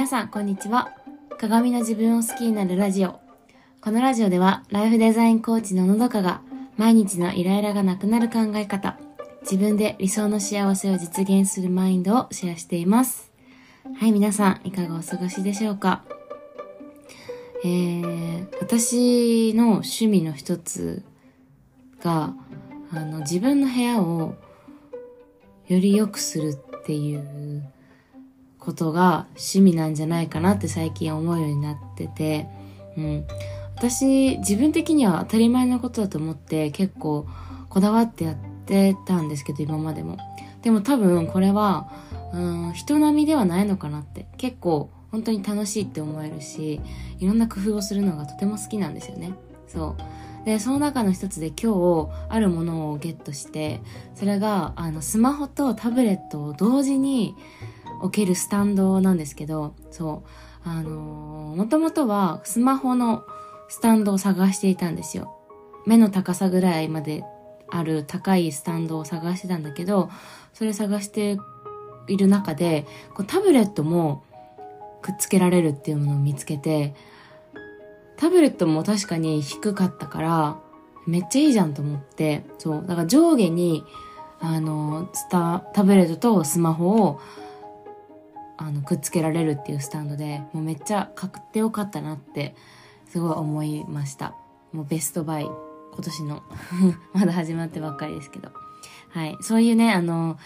皆さん、こんにちは。鏡の自分を好きになるラジオ。このラジオでは、ライフデザインコーチののどかが、毎日のイライラがなくなる考え方、自分で理想の幸せを実現するマインドをシェアしています。はい、皆さん、いかがお過ごしでしょうか？えー、私の趣味の一つが、あの、自分の部屋をより良くするっていうことが趣味なんじゃないかなって最近思うようになってて、うん。私、自分的には当たり前のことだと思って結構こだわってやってたんですけど、今までも。でも多分これは、うん、人並みではないのかなって。結構本当に楽しいって思えるし、いろんな工夫をするのがとても好きなんですよね。そう。で、その中の一つで今日、あるものをゲットして、それが、あの、スマホとタブレットを同時に置けるスタンドなんですけど、そう。あのー、もともとはスマホのスタンドを探していたんですよ。目の高さぐらいまである高いスタンドを探してたんだけど、それ探している中で、こうタブレットもくっつけられるっていうものを見つけて、タブレットも確かに低かったから、めっちゃいいじゃんと思って、そう。だから上下に、あの、スタ、タブレットとスマホを、あの、くっつけられるっていうスタンドで、もうめっちゃ買ってよかったなって、すごい思いました。もうベストバイ、今年の。まだ始まってばっかりですけど。はい。そういうね、あの、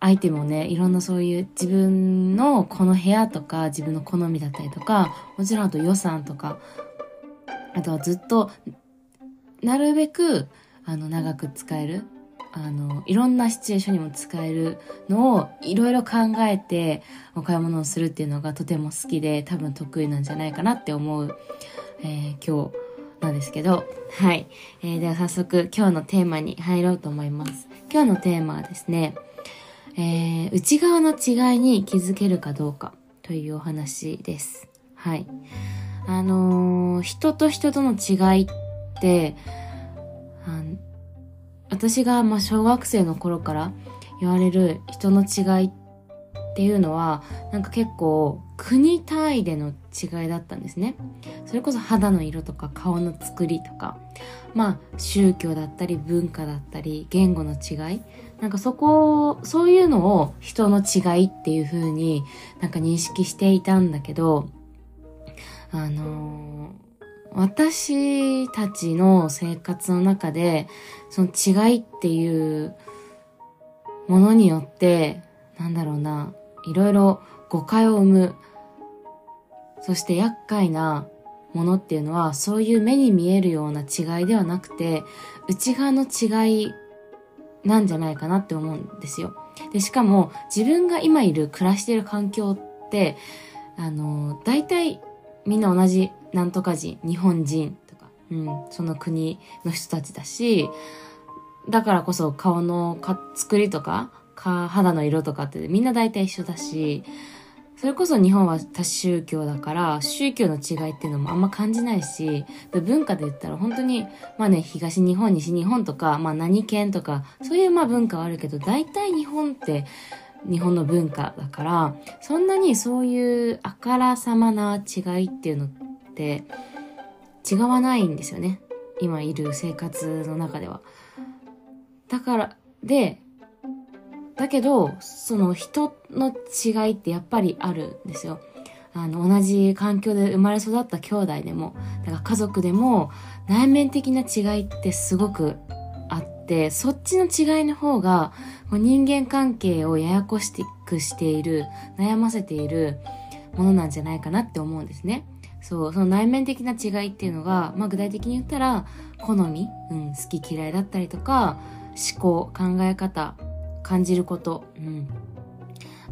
アイテムをね、いろんなそういう自分のこの部屋とか、自分の好みだったりとか、もちろんあと予算とか、あとはずっと、なるべく、あの、長く使える。あの、いろんなシチュエーションにも使えるのをいろいろ考えてお買い物をするっていうのがとても好きで多分得意なんじゃないかなって思う、えー今日なんですけど、はい。えーでは早速今日のテーマに入ろうと思います。今日のテーマはですね、えー内側の違いに気づけるかどうかというお話です。はい。あのー人と人との違いって、私がまあ小学生の頃から言われる人の違いっていうのはなんか結構国単位での違いだったんですね。それこそ肌の色とか顔の作りとかまあ宗教だったり文化だったり言語の違いなんかそこをそういうのを人の違いっていう風になんか認識していたんだけどあのー私たちの生活の中で、その違いっていうものによって、なんだろうな、いろいろ誤解を生む。そして厄介なものっていうのは、そういう目に見えるような違いではなくて、内側の違いなんじゃないかなって思うんですよ。で、しかも自分が今いる暮らしている環境って、あの、大体みんな同じなんとか人、日本人とか、うん、その国の人たちだし、だからこそ顔のか作りとか、か肌の色とかってみんな大体一緒だし、それこそ日本は多宗教だから、宗教の違いっていうのもあんま感じないし、で文化で言ったら本当に、まあね、東日本、西日本とか、まあ何県とか、そういうまあ文化はあるけど、大体日本って日本の文化だから、そんなにそういうあからさまな違いっていうのって違わないんですよね。今いる生活の中では。だから、で、だけど、その人の違いってやっぱりあるんですよ。あの、同じ環境で生まれ育った兄弟でも、だから家族でも内面的な違いってすごくあって、そっちの違いの方が、人間関係をややこしくしている、悩ませているものなんじゃないかなって思うんですね。そう、その内面的な違いっていうのが、まあ具体的に言ったら、好み、うん、好き嫌いだったりとか、思考、考え方、感じること、うん。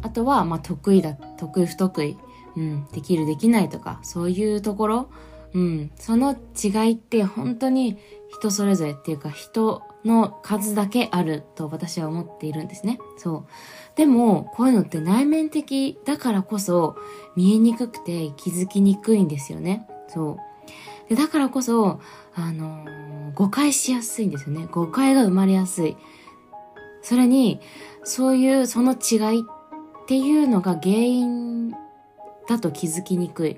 あとは、まあ得意だ、得意不得意、うん、できるできないとか、そういうところ、うん、その違いって本当に人それぞれっていうか人の数だけあると私は思っているんですね。そう。でも、こういうのって内面的だからこそ見えにくくて気づきにくいんですよね。そう。でだからこそ、あのー誤解しやすいんですよね。誤解が生まれやすい。それに、そういうその違いっていうのが原因だと気づきにくい。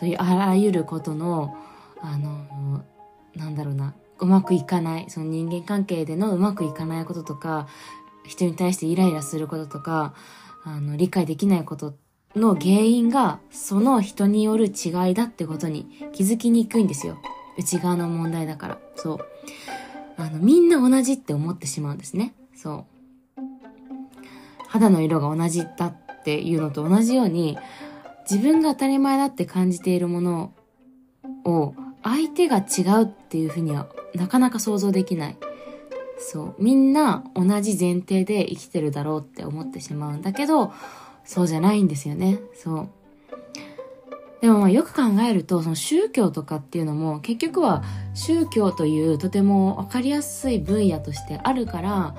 そういうあらゆることの、あの、なんだろうな、うまくいかない、その人間関係でのうまくいかないこととか、人に対してイライラすることとか、あの、理解できないことの原因が、その人による違いだってことに気づきにくいんですよ。内側の問題だから。そう。あの、みんな同じって思ってしまうんですね。そう。肌の色が同じだっていうのと同じように、自分が当たり前だって感じているものを相手が違うっていうふうにはなかなか想像できない。そう。みんな同じ前提で生きてるだろうって思ってしまうんだけど、そうじゃないんですよね。そう。でもよく考えると、その宗教とかっていうのも結局は宗教というとてもわかりやすい分野としてあるから、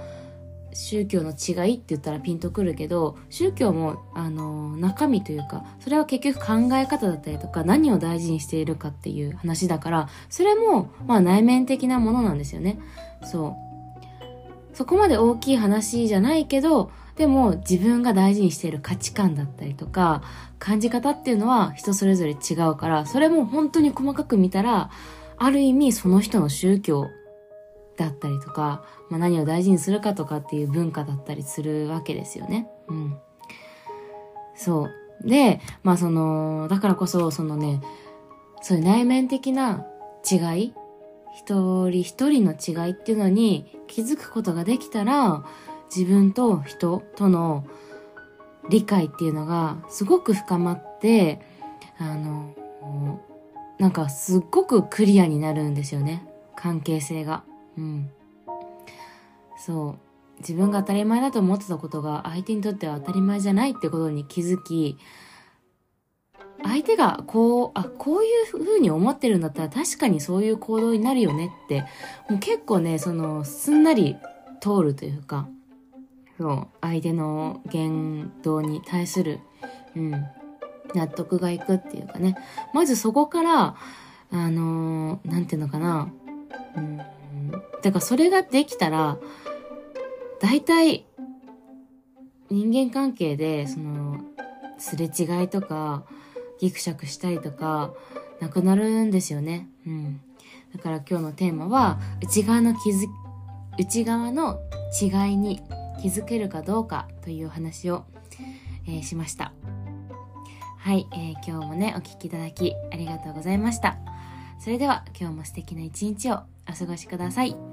宗教の違いって言ったらピンとくるけど、宗教も、あの、中身というか、それは結局考え方だったりとか、何を大事にしているかっていう話だから、それも、まあ内面的なものなんですよね。そう。そこまで大きい話じゃないけど、でも自分が大事にしている価値観だったりとか、感じ方っていうのは人それぞれ違うから、それも本当に細かく見たら、ある意味その人の宗教だったりとか、まあ、何を大事にするかとかっていう文化だったりするわけですよね。うん。そう。で、まあその、だからこそ、そのね、そういう内面的な違い一人一人の違いっていうのに気づくことができたら、自分と人との理解っていうのがすごく深まって、あの、なんかすっごくクリアになるんですよね。関係性が。うん。そう。自分が当たり前だと思ってたことが相手にとっては当たり前じゃないってことに気づき、相手がこう、あ、こういう風に思ってるんだったら確かにそういう行動になるよねって、もう結構ね、その、すんなり通るというか、そう、相手の言動に対する、うん、納得がいくっていうかね。まずそこから、あのー、ていうのかな、うん、だからそれができたら、大体、人間関係で、その、すれ違いとか、ギクシャクしたりとか、なくなるんですよね。うん。だから今日のテーマは、内側の気づ、内側の違いに気づけるかどうかという話を、えー、しました。はい、えー、今日もね、お聴きいただきありがとうございました。それでは今日も素敵な一日をお過ごしください。